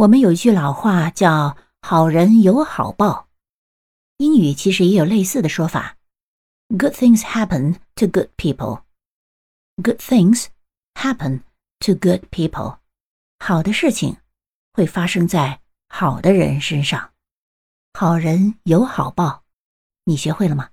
我们有一句老话叫好人有好报英语其实也有类似的说法 good things happen to good people good things happen to good people 好的事情会发生在好的人身上好人有好报你学会了吗